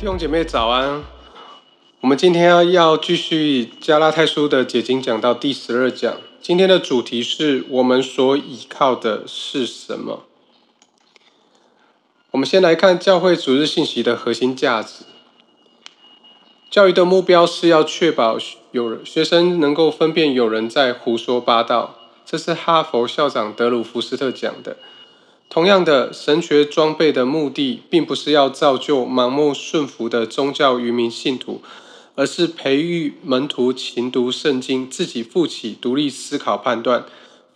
弟兄姐妹早安！我们今天要要继续加拉太书的解经，讲到第十二讲。今天的主题是我们所依靠的是什么？我们先来看教会主日信息的核心价值。教育的目标是要确保有学生能够分辨有人在胡说八道。这是哈佛校长德鲁福斯特讲的。同样的，神学装备的目的，并不是要造就盲目顺服的宗教愚民信徒，而是培育门徒勤读圣经，自己负起独立思考、判断、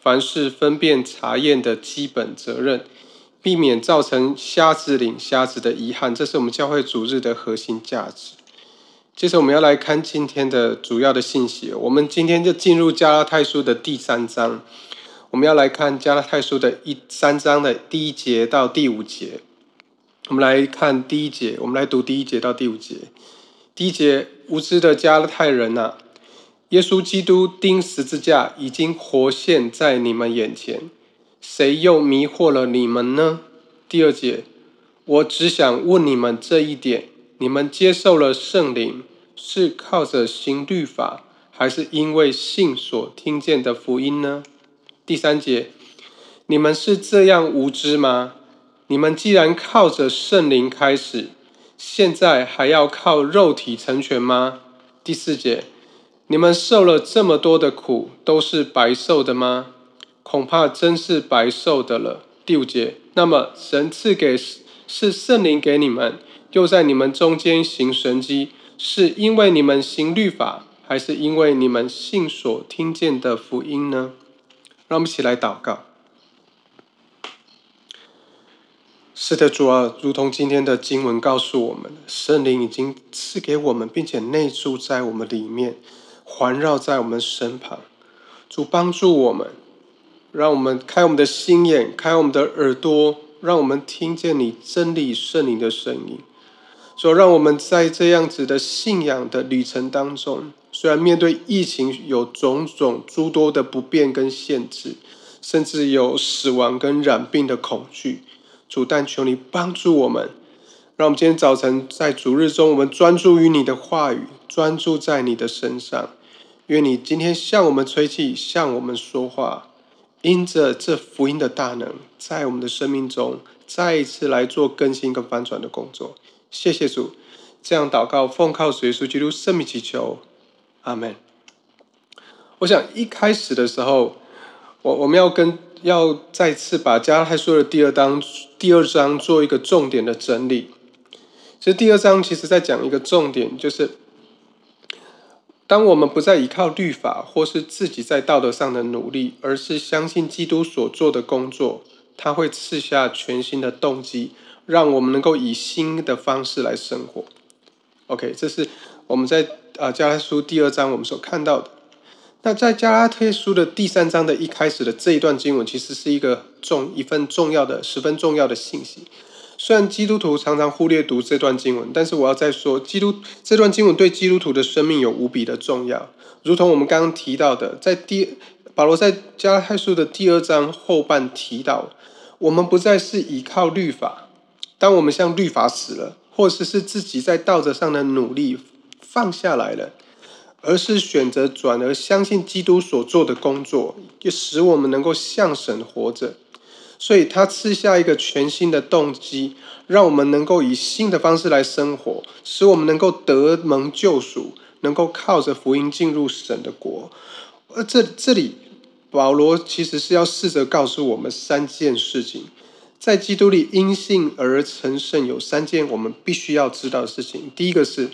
凡事分辨、查验的基本责任，避免造成瞎子领瞎子的遗憾。这是我们教会主日的核心价值。接着，我们要来看今天的主要的信息。我们今天就进入加拉太书的第三章。我们要来看加拉太书的一三章的第一节到第五节。我们来看第一节，我们来读第一节到第五节。第一节，无知的加拉太人呐，耶稣基督钉十字架已经活现在你们眼前，谁又迷惑了你们呢？第二节，我只想问你们这一点：你们接受了圣灵，是靠着行律法，还是因为信所听见的福音呢？第三节，你们是这样无知吗？你们既然靠着圣灵开始，现在还要靠肉体成全吗？第四节，你们受了这么多的苦，都是白受的吗？恐怕真是白受的了。第五节，那么神赐给是圣灵给你们，又在你们中间行神迹，是因为你们行律法，还是因为你们信所听见的福音呢？让我们一起来祷告。是的，主啊，如同今天的经文告诉我们，圣灵已经赐给我们，并且内住在我们里面，环绕在我们身旁。主帮助我们，让我们开我们的心眼，开我们的耳朵，让我们听见你真理圣灵的声音。说，让我们在这样子的信仰的旅程当中。虽然面对疫情有种种诸多的不便跟限制，甚至有死亡跟染病的恐惧，主但求你帮助我们，让我们今天早晨在主日中，我们专注于你的话语，专注在你的身上。愿你今天向我们吹气，向我们说话，因着这福音的大能，在我们的生命中再一次来做更新跟翻转的工作。谢谢主，这样祷告，奉靠耶稣基督圣名祈求。阿门。我想一开始的时候，我我们要跟要再次把加拉太书的第二章第二章做一个重点的整理。其实第二章其实在讲一个重点，就是当我们不再依靠律法或是自己在道德上的努力，而是相信基督所做的工作，他会赐下全新的动机，让我们能够以新的方式来生活。OK，这是我们在。啊，加拉书第二章我们所看到的，那在加拉特书的第三章的一开始的这一段经文，其实是一个重一份重要的、十分重要的信息。虽然基督徒常常忽略读这段经文，但是我要再说，基督这段经文对基督徒的生命有无比的重要。如同我们刚刚提到的，在第保罗在加拉太书的第二章后半提到，我们不再是依靠律法，当我们向律法死了，或者是自己在道德上的努力。放下来了，而是选择转而相信基督所做的工作，就使我们能够向神活着。所以，他赐下一个全新的动机，让我们能够以新的方式来生活，使我们能够得蒙救赎，能够靠着福音进入神的国。而这这里，保罗其实是要试着告诉我们三件事情：在基督里因信而成圣，有三件我们必须要知道的事情。第一个是。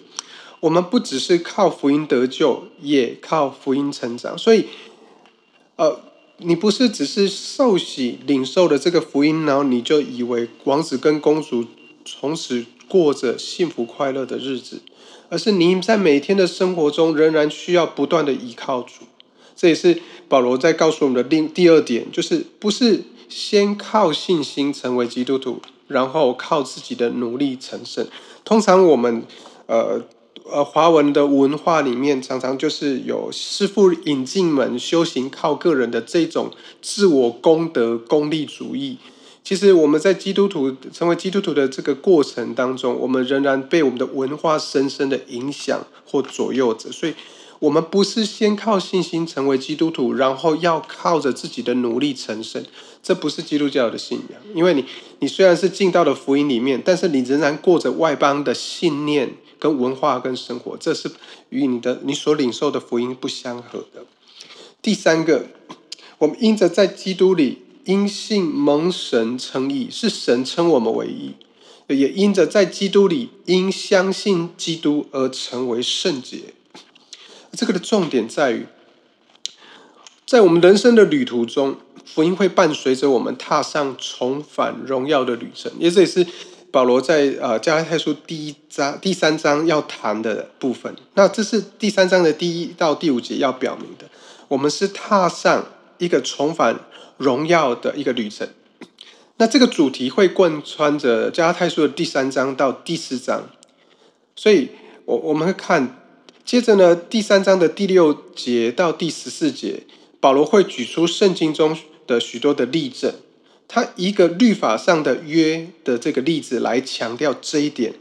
我们不只是靠福音得救，也靠福音成长。所以，呃，你不是只是受洗领受了这个福音，然后你就以为王子跟公主从此过着幸福快乐的日子，而是你在每天的生活中仍然需要不断的依靠主。这也是保罗在告诉我们的另第二点，就是不是先靠信心成为基督徒，然后靠自己的努力成圣。通常我们，呃。呃，华文的文化里面常常就是有师傅引进门修行靠个人的这种自我功德功利主义，其实我们在基督徒成为基督徒的这个过程当中，我们仍然被我们的文化深深的影响或左右着。所以，我们不是先靠信心成为基督徒，然后要靠着自己的努力成圣。这不是基督教的信仰。因为你，你虽然是进到了福音里面，但是你仍然过着外邦的信念、跟文化、跟生活，这是与你的你所领受的福音不相合的。第三个，我们因着在基督里。因信蒙神称义，是神称我们为义；也因着在基督里，因相信基督而成为圣洁。这个的重点在于，在我们人生的旅途中，福音会伴随着我们踏上重返荣耀的旅程。也这也是保罗在呃加拉太书第一章第三章要谈的部分。那这是第三章的第一到第五节要表明的，我们是踏上一个重返。荣耀的一个旅程，那这个主题会贯穿着加拉太书的第三章到第四章，所以我我们会看，接着呢，第三章的第六节到第十四节，保罗会举出圣经中的许多的例证，他一个律法上的约的这个例子来强调这一点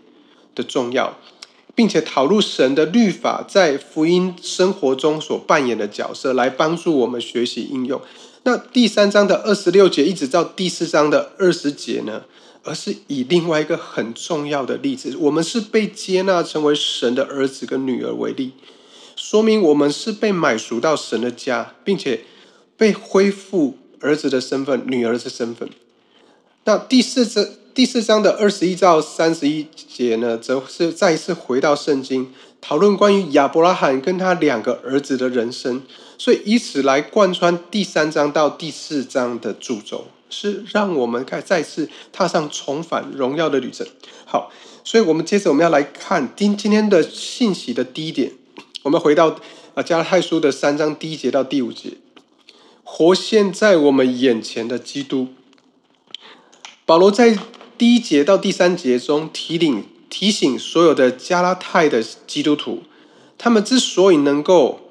的重要，并且讨论神的律法在福音生活中所扮演的角色，来帮助我们学习应用。那第三章的二十六节一直到第四章的二十节呢，而是以另外一个很重要的例子，我们是被接纳成为神的儿子跟女儿为例，说明我们是被买赎到神的家，并且被恢复儿子的身份、女儿的身份。那第四章第四章的二十一到三十一节呢，则是再一次回到圣经，讨论关于亚伯拉罕跟他两个儿子的人生。所以以此来贯穿第三章到第四章的主轴，是让我们再再次踏上重返荣耀的旅程。好，所以我们接着我们要来看今今天的信息的第一点，我们回到啊加拉太书的三章第一节到第五节，活现在我们眼前的基督。保罗在第一节到第三节中提领提醒所有的加拉太的基督徒，他们之所以能够。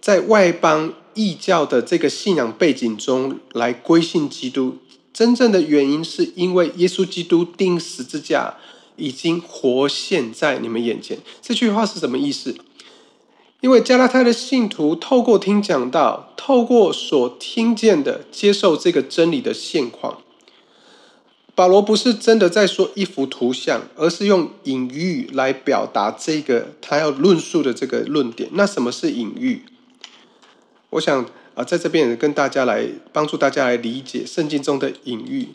在外邦异教的这个信仰背景中来归信基督，真正的原因是因为耶稣基督钉十字架已经活现在你们眼前。这句话是什么意思？因为加拉太的信徒透过听讲道，透过所听见的接受这个真理的现况。保罗不是真的在说一幅图像，而是用隐喻来表达这个他要论述的这个论点。那什么是隐喻？我想啊，在这边跟大家来帮助大家来理解圣经中的隐喻。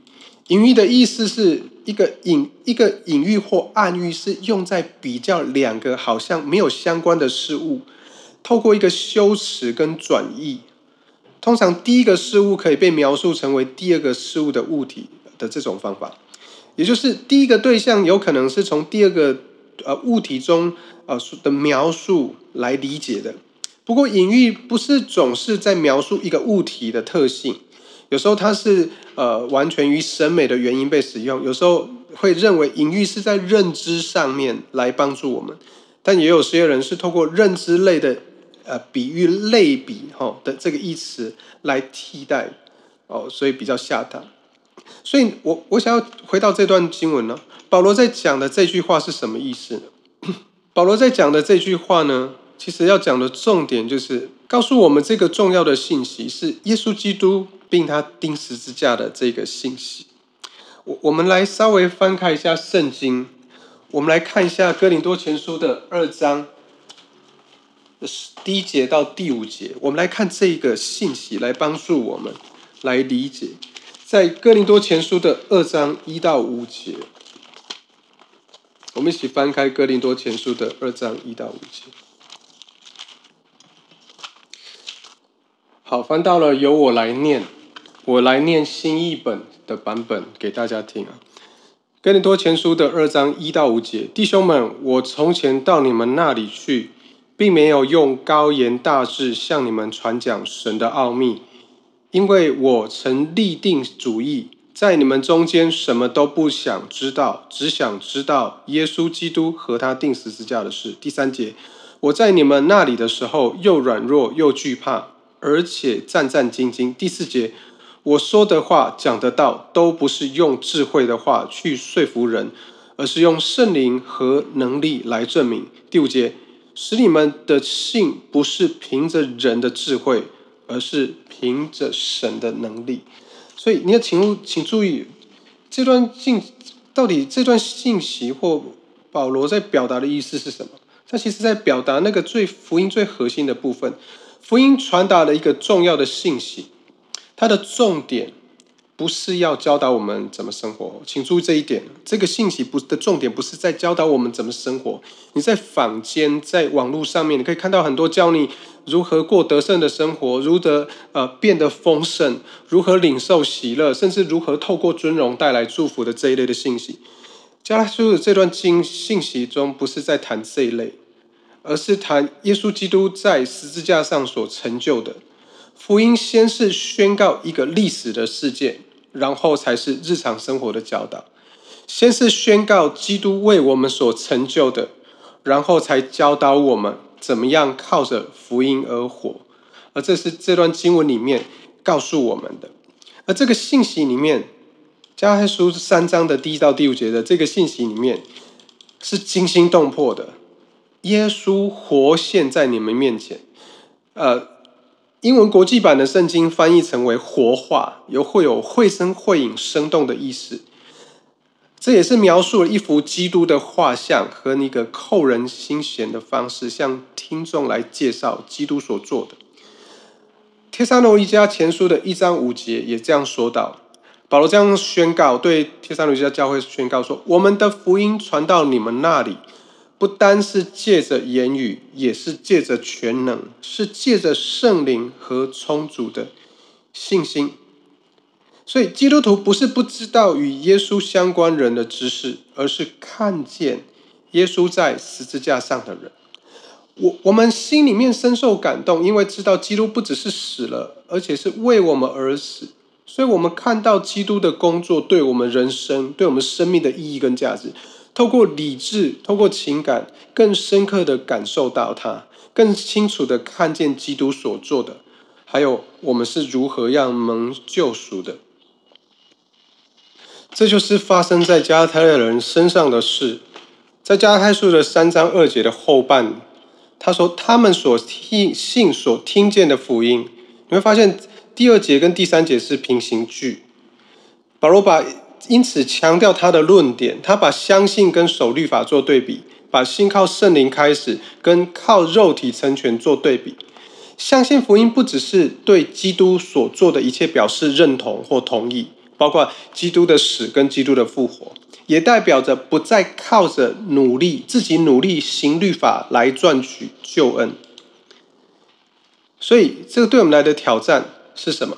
隐喻的意思是一个隐一个隐喻或暗喻，是用在比较两个好像没有相关的事物，透过一个修辞跟转译。通常第一个事物可以被描述成为第二个事物的物体的这种方法，也就是第一个对象有可能是从第二个呃物体中呃的描述来理解的。不过，隐喻不是总是在描述一个物体的特性，有时候它是呃完全于审美的原因被使用，有时候会认为隐喻是在认知上面来帮助我们，但也有些人是透过认知类的呃比喻类比哈的这个意思来替代哦，所以比较下堂。所以我我想要回到这段经文呢，保罗在讲的这句话是什么意思呢？保罗在讲的这句话呢？其实要讲的重点就是告诉我们这个重要的信息是耶稣基督并他钉十字架的这个信息。我我们来稍微翻开一下圣经，我们来看一下哥林多前书的二章第一节到第五节，我们来看这个信息来帮助我们来理解，在哥林多前书的二章一到五节，我们一起翻开哥林多前书的二章一到五节。好，翻到了由我来念，我来念新译本的版本给大家听啊。哥林多前书的二章一到五节，弟兄们，我从前到你们那里去，并没有用高言大志向你们传讲神的奥秘，因为我曾立定主意，在你们中间什么都不想知道，只想知道耶稣基督和他定十字架的事。第三节，我在你们那里的时候，又软弱又惧怕。而且战战兢兢。第四节，我说的话、讲的道，都不是用智慧的话去说服人，而是用圣灵和能力来证明。第五节，使你们的信不是凭着人的智慧，而是凭着神的能力。所以你要请请注意，这段信到底这段信息或保罗在表达的意思是什么？他其实在表达那个最福音最核心的部分，福音传达了一个重要的信息，它的重点不是要教导我们怎么生活，请注意这一点。这个信息不的重点不是在教导我们怎么生活。你在坊间在网络上面，你可以看到很多教你如何过得胜的生活，如何呃变得丰盛，如何领受喜乐，甚至如何透过尊荣带来祝福的这一类的信息。加拉书的这段经信息中，不是在谈这一类，而是谈耶稣基督在十字架上所成就的福音。先是宣告一个历史的事件，然后才是日常生活的教导。先是宣告基督为我们所成就的，然后才教导我们怎么样靠着福音而活。而这是这段经文里面告诉我们的。而这个信息里面。加拉太书三章的第一到第五节的这个信息里面，是惊心动魄的。耶稣活现在你们面前。呃，英文国际版的圣经翻译成为“活化”，有会有绘声绘影、生动的意思。这也是描述了一幅基督的画像和那个扣人心弦的方式，向听众来介绍基督所做的。帖撒罗尼迦前书的一章五节也这样说道。保罗这样宣告，对帖撒罗尼迦教会宣告说：“我们的福音传到你们那里，不单是借着言语，也是借着全能，是借着圣灵和充足的信心。所以，基督徒不是不知道与耶稣相关人的知识，而是看见耶稣在十字架上的人。我我们心里面深受感动，因为知道基督不只是死了，而且是为我们而死。”所以，我们看到基督的工作对我们人生、对我们生命的意义跟价值，透过理智、透过情感，更深刻的感受到它，更清楚的看见基督所做的，还有我们是如何让蒙救赎的。这就是发生在加拉太人身上的事。在加太书的三章二节的后半，他说他们所听信、所听见的福音，你会发现。第二节跟第三节是平行句，保罗把因此强调他的论点，他把相信跟守律法做对比，把信靠圣灵开始跟靠肉体成全做对比。相信福音不只是对基督所做的一切表示认同或同意，包括基督的死跟基督的复活，也代表着不再靠着努力自己努力行律法来赚取救恩。所以，这个对我们来的挑战。是什么？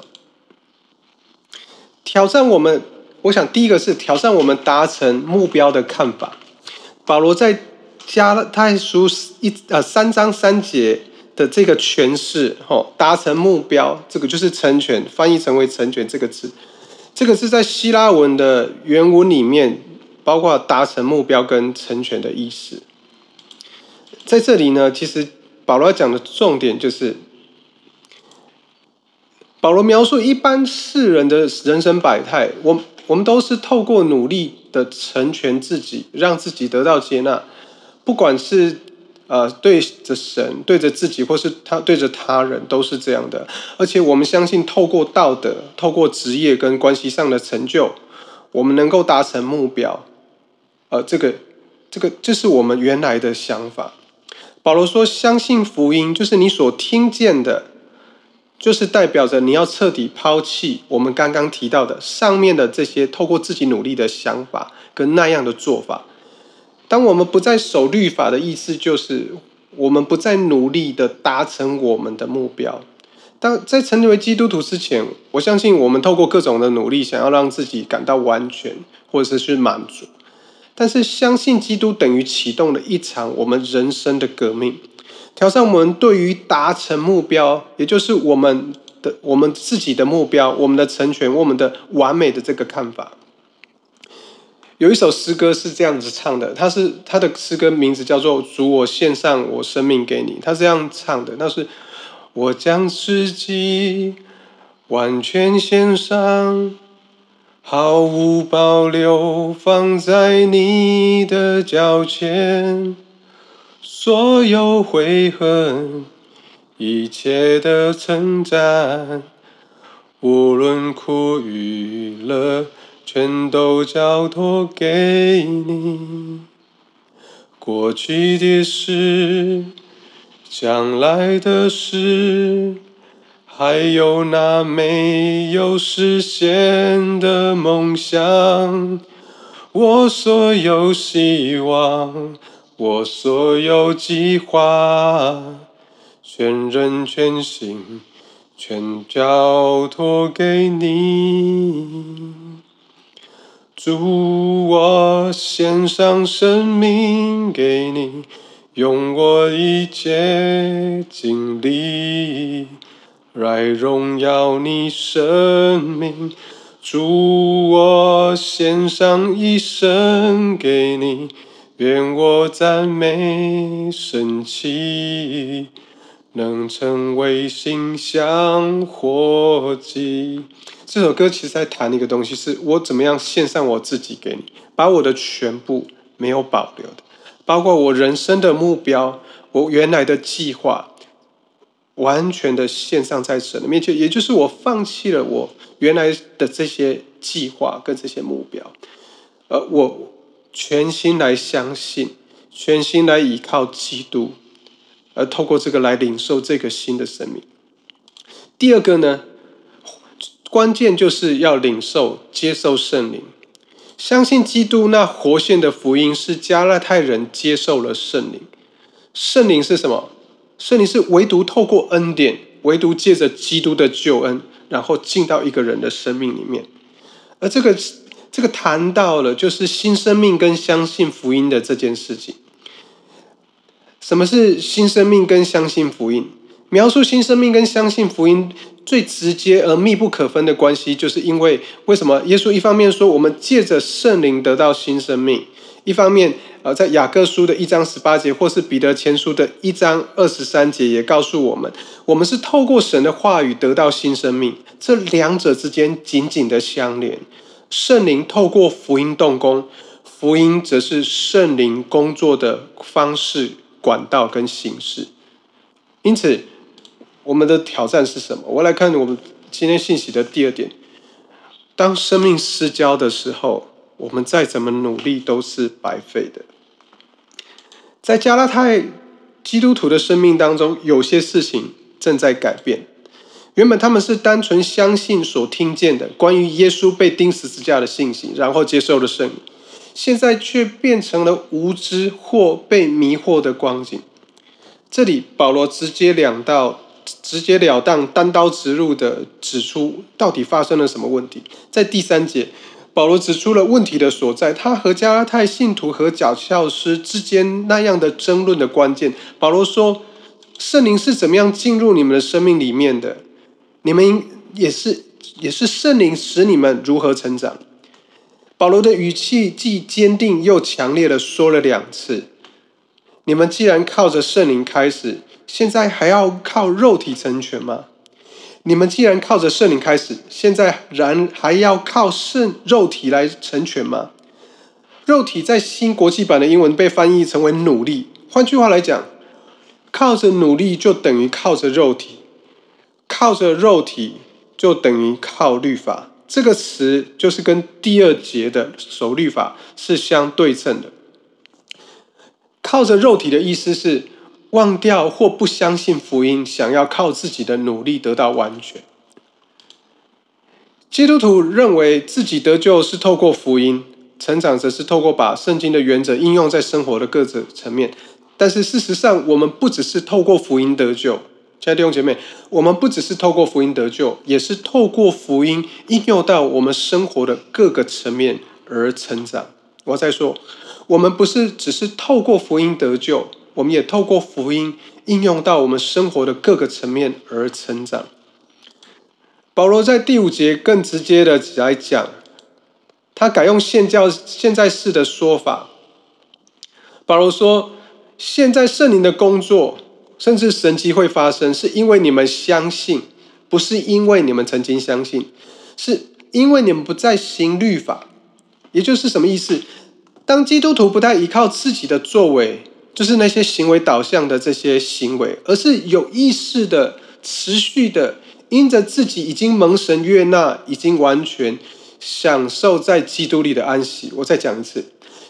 挑战我们，我想第一个是挑战我们达成目标的看法。保罗在加太书一呃三章三节的这个诠释，吼，达成目标，这个就是成全，翻译成为成全这个字，这个是在希腊文的原文里面，包括达成目标跟成全的意思。在这里呢，其实保罗要讲的重点就是。保罗描述一般世人的人生百态，我我们都是透过努力的成全自己，让自己得到接纳，不管是呃对着神、对着自己，或是他对着他人，都是这样的。而且我们相信，透过道德、透过职业跟关系上的成就，我们能够达成目标。呃，这个这个这是我们原来的想法。保罗说，相信福音就是你所听见的。就是代表着你要彻底抛弃我们刚刚提到的上面的这些透过自己努力的想法跟那样的做法。当我们不再守律法的意思，就是我们不再努力的达成我们的目标。当在成为基督徒之前，我相信我们透过各种的努力，想要让自己感到完全或者是去满足。但是相信基督等于启动了一场我们人生的革命。挑战我们对于达成目标，也就是我们的我们自己的目标，我们的成全，我们的完美的这个看法。有一首诗歌是这样子唱的，它是它的诗歌名字叫做《主我献上我生命给你》，它是这样唱的，那是我将自己完全献上，毫无保留放在你的脚前，所有悔恨，一切的称赞，无论苦与乐，全都交托给你。过去的事，将来的事，还有那没有实现的梦想，我所有希望，我所有计划，全人全心，全交托给你。主，我献上生命给你，用我一切精力来荣耀你生命。主，我献上一生给你，愿我赞美神奇，能成为馨香火祭。这首歌其实在谈一个东西，是我怎么样献上我自己给你，把我的全部没有保留的，包括我人生的目标，我原来的计划，完全的献上在神的面前，也就是我放弃了我原来的这些计划跟这些目标，而我全心来相信，全心来依靠基督，而透过这个来领受这个新的生命。第二个呢？关键就是要领受、接受圣灵，相信基督那活现的福音是加拉太人接受了圣灵。圣灵是什么？圣灵是唯独透过恩典，唯独借着基督的救恩，然后进到一个人的生命里面。而这个这个谈到了就是新生命跟相信福音的这件事情。什么是新生命跟相信福音？描述新生命跟相信福音最直接而密不可分的关系，就是因为为什么耶稣一方面说我们借着圣灵得到新生命，一方面呃在雅各书的一章十八节，或是彼得前书的一章二十三节也告诉我们，我们是透过神的话语得到新生命，这两者之间紧紧的相连。圣灵透过福音动工，福音则是圣灵工作的方式、管道跟形式，因此。我们的挑战是什么？我来看我们今天信息的第二点：当生命失焦的时候，我们再怎么努力都是白费的。在加拉太基督徒的生命当中，有些事情正在改变。原本他们是单纯相信所听见的关于耶稣被钉十字架的信息，然后接受了圣灵，现在却变成了无知或被迷惑的光景。这里保罗直接两道。直截了当、单刀直入的指出，到底发生了什么问题？在第三节，保罗指出了问题的所在。他和加拉太信徒和假教师之间那样的争论的关键。保罗说：“圣灵是怎么样进入你们的生命里面的？你们也是，也是圣灵使你们如何成长。”保罗的语气既坚定又强烈的说了两次：“你们既然靠着圣灵开始。”现在还要靠肉体成全吗？你们既然靠着圣灵开始，现在然还要靠圣肉体来成全吗？肉体在新国际版的英文被翻译成为努力。换句话来讲，靠着努力就等于靠着肉体，靠着肉体就等于靠律法。这个词就是跟第二节的守律法是相对称的。靠着肉体的意思是。忘掉或不相信福音，想要靠自己的努力得到完全。基督徒认为自己得救是透过福音，成长则是透过把圣经的原则应用在生活的各个层面。但是事实上，我们不只是透过福音得救，亲爱的弟兄姐妹，我们不只是透过福音得救，也是透过福音应用到我们生活的各个层面而成长。我再说，我们不是只是透过福音得救。我们也透过福音应用到我们生活的各个层面而成长。保罗在第五节更直接的来讲，他改用现教现在式的说法。保罗说：“现在圣灵的工作，甚至神迹会发生，是因为你们相信，不是因为你们曾经相信，是因为你们不再行律法。也就是什么意思？当基督徒不再依靠自己的作为，就是那些行为导向的这些行为，而是有意识的、持续的，因着自己已经蒙神悦纳，已经完全享受在基督里的安息。我再讲一次：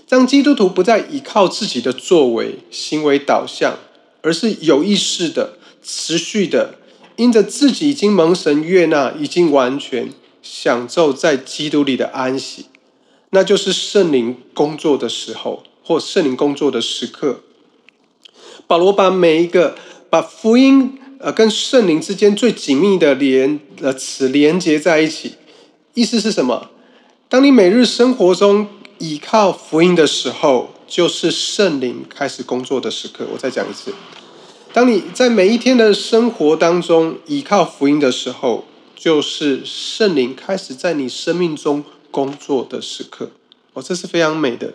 当基督徒不再依靠自己的作为、行为导向，而是有意识的、持续的，因着自己已经蒙神悦纳，已经完全享受在基督里的安息。那就是圣灵工作的时候，或圣灵工作的时刻。保罗把每一个把福音呃跟圣灵之间最紧密的连呃词连接在一起，意思是什么？当你每日生活中依靠福音的时候，就是圣灵开始工作的时刻。我再讲一次，当你在每一天的生活当中依靠福音的时候，就是圣灵开始在你生命中。工作的时刻，哦，这是非常美的。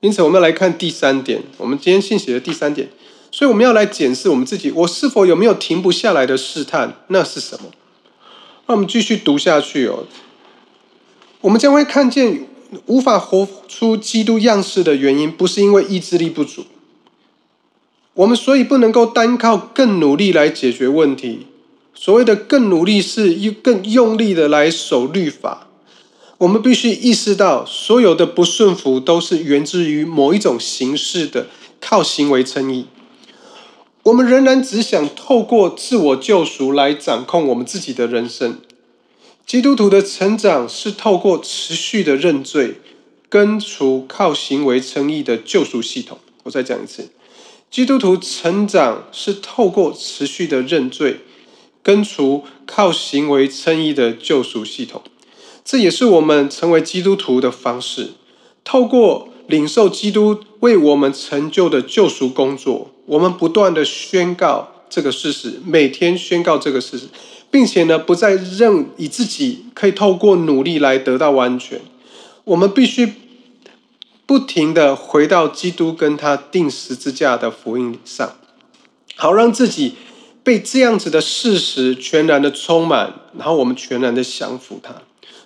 因此，我们要来看第三点，我们今天信息的第三点。所以，我们要来检视我们自己，我是否有没有停不下来的试探？那是什么？那我们继续读下去哦。我们将会看见，无法活出基督样式的原因，不是因为意志力不足。我们所以不能够单靠更努力来解决问题。所谓的更努力，是用更用力的来守律法。我们必须意识到，所有的不顺服都是源自于某一种形式的靠行为称义。我们仍然只想透过自我救赎来掌控我们自己的人生。基督徒的成长是透过持续的认罪，根除靠行为称义的救赎系统。我再讲一次，基督徒成长是透过持续的认罪，根除靠行为称义的救赎系统。这也是我们成为基督徒的方式。透过领受基督为我们成就的救赎工作，我们不断的宣告这个事实，每天宣告这个事实，并且呢，不再认以自己可以透过努力来得到完全。我们必须不停的回到基督跟他定十字架的福音上，好让自己被这样子的事实全然的充满，然后我们全然的降服他。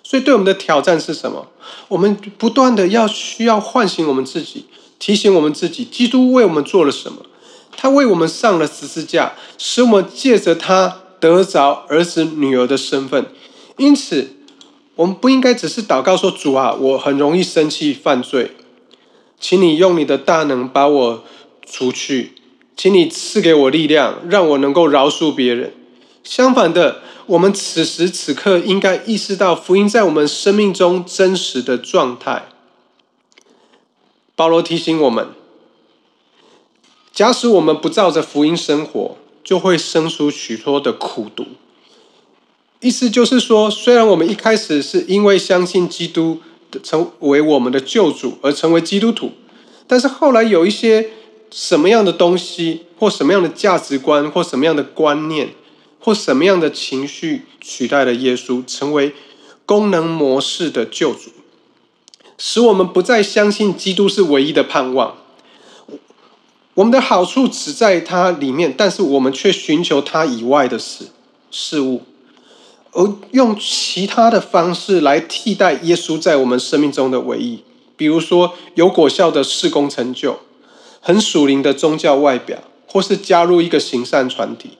所以，对我们的挑战是什么？我们不断的要需要唤醒我们自己，提醒我们自己，基督为我们做了什么？他为我们上了十字架，使我们借着他得着儿子、女儿的身份。因此，我们不应该只是祷告说：“主啊，我很容易生气、犯罪，请你用你的大能把我除去，请你赐给我力量，让我能够饶恕别人。”相反的。我们此时此刻应该意识到福音在我们生命中真实的状态。保罗提醒我们：假使我们不照着福音生活，就会生出许多的苦毒。意思就是说，虽然我们一开始是因为相信基督成为我们的救主而成为基督徒，但是后来有一些什么样的东西，或什么样的价值观，或什么样的观念。或什么样的情绪取代了耶稣，成为功能模式的救主，使我们不再相信基督是唯一的盼望。我们的好处只在它里面，但是我们却寻求它以外的事事物，而用其他的方式来替代耶稣在我们生命中的唯一。比如说，有果效的事工成就，很属灵的宗教外表，或是加入一个行善团体。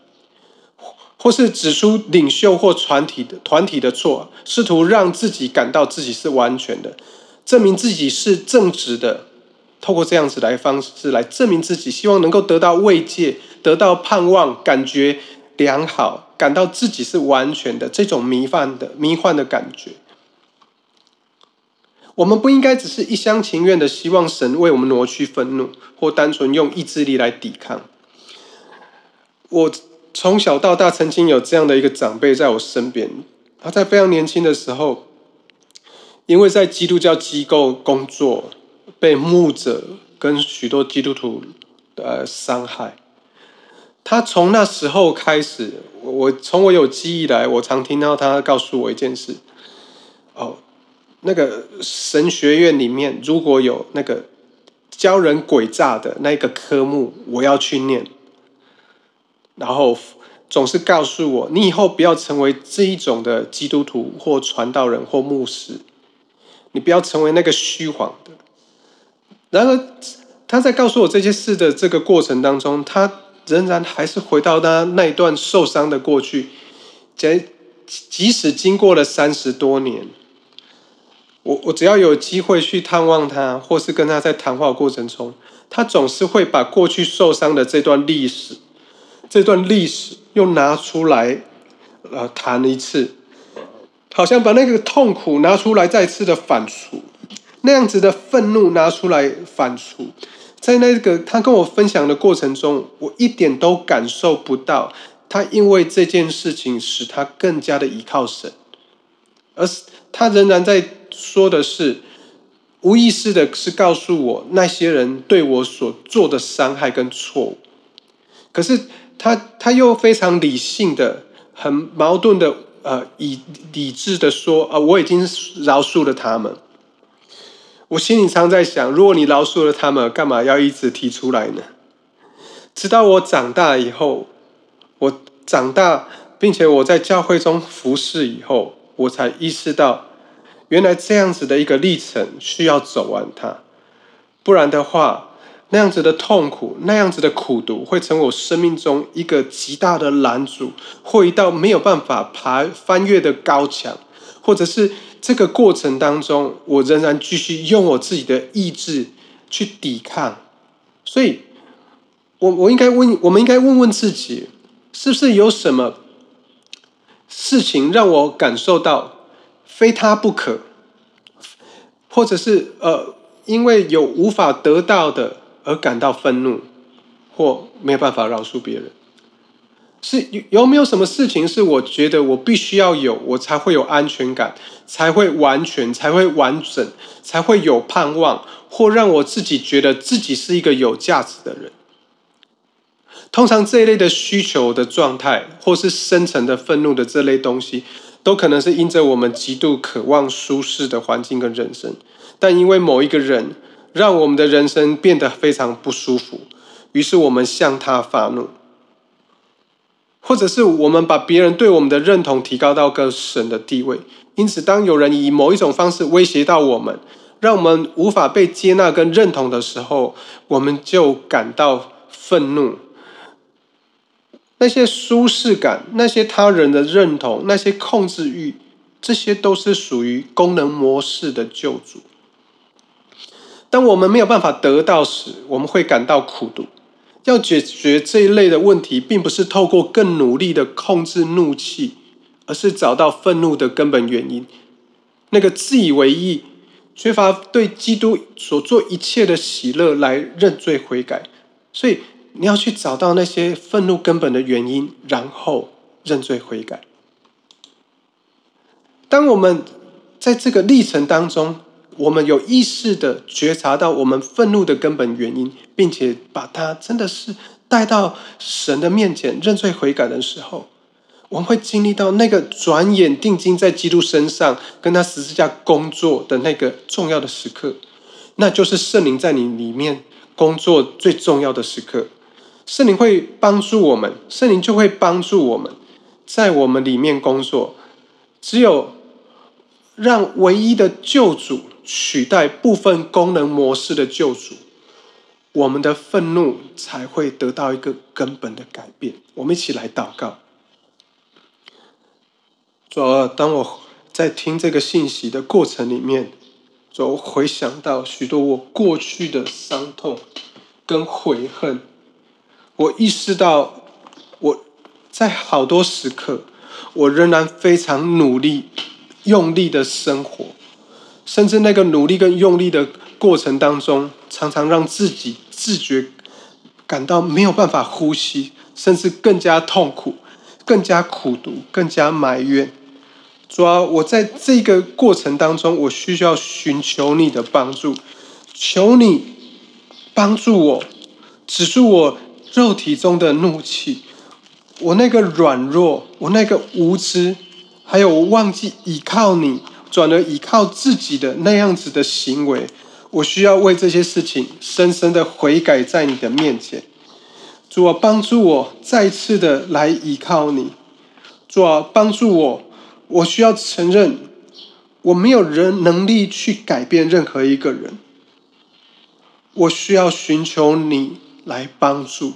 或是指出领袖或团体的团体的错，试图让自己感到自己是完全的，证明自己是正直的，透过这样子来方式来证明自己，希望能够得到慰藉，得到盼望，感觉良好，感到自己是完全的这种迷幻的迷幻的感觉。我们不应该只是一厢情愿的希望神为我们挪去愤怒，或单纯用意志力来抵抗。我。从小到大，曾经有这样的一个长辈在我身边。他在非常年轻的时候，因为在基督教机构工作，被牧者跟许多基督徒呃伤害。他从那时候开始，我从我有记忆来，我常听到他告诉我一件事：哦，那个神学院里面如果有那个教人诡诈的那个科目，我要去念。然后总是告诉我，你以后不要成为这一种的基督徒或传道人或牧师，你不要成为那个虚谎的。然而，他在告诉我这些事的这个过程当中，他仍然还是回到他那一段受伤的过去。即即使经过了三十多年，我我只要有机会去探望他，或是跟他在谈话过程中，他总是会把过去受伤的这段历史。这段历史又拿出来，呃，谈一次，好像把那个痛苦拿出来再次的反刍，那样子的愤怒拿出来反刍，在那个他跟我分享的过程中，我一点都感受不到他因为这件事情使他更加的依靠神，而是他仍然在说的是，无意识的是告诉我那些人对我所做的伤害跟错误，可是。他他又非常理性的、很矛盾的，呃，以理智的说，啊，我已经饶恕了他们。我心里常在想，如果你饶恕了他们，干嘛要一直提出来呢？直到我长大以后，我长大，并且我在教会中服侍以后，我才意识到，原来这样子的一个历程需要走完它，不然的话。那样子的痛苦，那样子的苦读，会成为我生命中一个极大的拦阻，或一道没有办法爬翻越的高墙，或者是这个过程当中，我仍然继续用我自己的意志去抵抗。所以，我我应该问，我们应该问问自己，是不是有什么事情让我感受到非他不可，或者是呃，因为有无法得到的。而感到愤怒，或没有办法饶恕别人，是有有没有什么事情是我觉得我必须要有，我才会有安全感，才会完全，才会完整，才会有盼望，或让我自己觉得自己是一个有价值的人。通常这一类的需求的状态，或是深层的愤怒的这类东西，都可能是因着我们极度渴望舒适的环境跟人生，但因为某一个人。让我们的人生变得非常不舒服，于是我们向他发怒，或者是我们把别人对我们的认同提高到个神的地位。因此，当有人以某一种方式威胁到我们，让我们无法被接纳跟认同的时候，我们就感到愤怒。那些舒适感、那些他人的认同、那些控制欲，这些都是属于功能模式的救主。当我们没有办法得到时，我们会感到苦毒。要解决这一类的问题，并不是透过更努力的控制怒气，而是找到愤怒的根本原因。那个自以为意、缺乏对基督所做一切的喜乐来认罪悔改。所以你要去找到那些愤怒根本的原因，然后认罪悔改。当我们在这个历程当中，我们有意识的觉察到我们愤怒的根本原因，并且把它真的是带到神的面前认罪悔改的时候，我们会经历到那个转眼定睛在基督身上，跟他十字架工作的那个重要的时刻，那就是圣灵在你里面工作最重要的时刻。圣灵会帮助我们，圣灵就会帮助我们在我们里面工作。只有让唯一的救主。取代部分功能模式的救主，我们的愤怒才会得到一个根本的改变。我们一起来祷告。主啊，当我在听这个信息的过程里面，就回想到许多我过去的伤痛跟悔恨，我意识到我在好多时刻，我仍然非常努力、用力的生活。甚至那个努力跟用力的过程当中，常常让自己自觉感到没有办法呼吸，甚至更加痛苦、更加苦毒、更加埋怨。主要我在这个过程当中，我需要寻求你的帮助，求你帮助我止住我肉体中的怒气，我那个软弱，我那个无知，还有我忘记依靠你。转而依靠自己的那样子的行为，我需要为这些事情深深的悔改在你的面前。主啊，帮助我再次的来依靠你。主啊，帮助我，我需要承认，我没有人能力去改变任何一个人。我需要寻求你来帮助，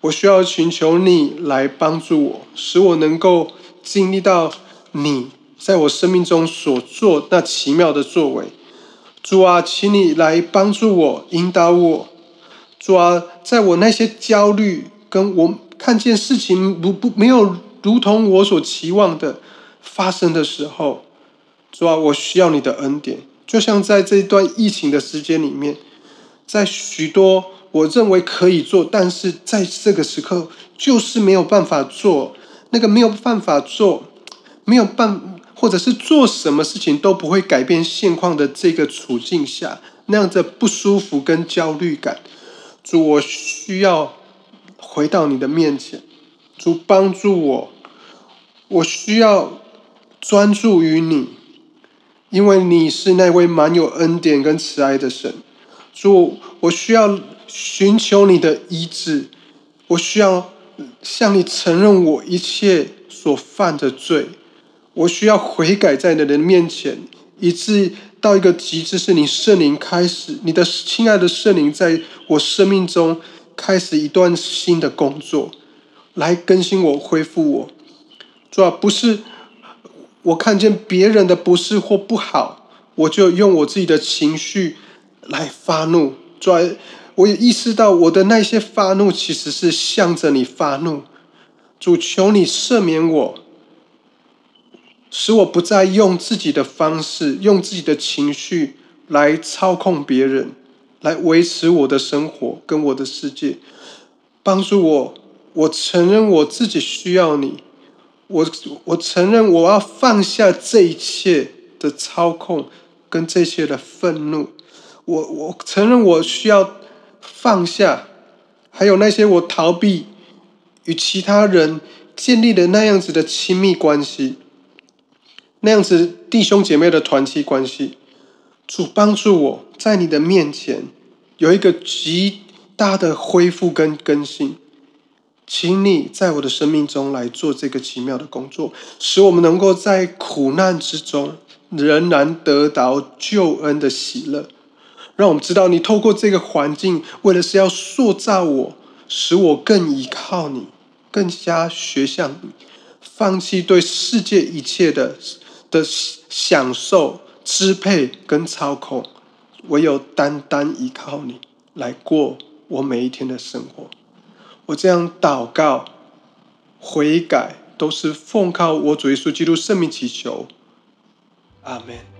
我需要寻求你来帮助我，使我能够经历到你在我生命中所做那奇妙的作为。主啊，请你来帮助我，引导我。主啊，在我那些焦虑，跟我看见事情不不没有如同我所期望的发生的时候，主啊，我需要你的恩典。就像在这一段疫情的时间里面。在许多我认为可以做，但是在这个时刻就是没有办法做，那个没有办法做，没有办，或者是做什么事情都不会改变现况的这个处境下，那样的不舒服跟焦虑感，主，我需要回到你的面前，主帮助我，我需要专注于你，因为你是那位满有恩典跟慈爱的神。主，我需要寻求你的医治，我需要向你承认我一切所犯的罪，我需要悔改在你的面前，以致到一个极致，是你圣灵开始，你的亲爱的圣灵在我生命中开始一段新的工作，来更新我、恢复我。主要不是我看见别人的不是或不好，我就用我自己的情绪。来发怒，主，我也意识到我的那些发怒其实是向着你发怒。主，求你赦免我，使我不再用自己的方式、用自己的情绪来操控别人，来维持我的生活跟我的世界。帮助我，我承认我自己需要你。我我承认我要放下这一切的操控跟这些的愤怒。我我承认我需要放下，还有那些我逃避与其他人建立的那样子的亲密关系，那样子弟兄姐妹的团契关系。主帮助我在你的面前有一个极大的恢复跟更新，请你在我的生命中来做这个奇妙的工作，使我们能够在苦难之中仍然得到救恩的喜乐。让我们知道，你透过这个环境，为的是要塑造我，使我更依靠你，更加学像你，放弃对世界一切的的享受、支配跟操控，唯有单单依靠你来过我每一天的生活。我这样祷告、悔改，都是奉靠我主耶稣基督圣名祈求。阿门。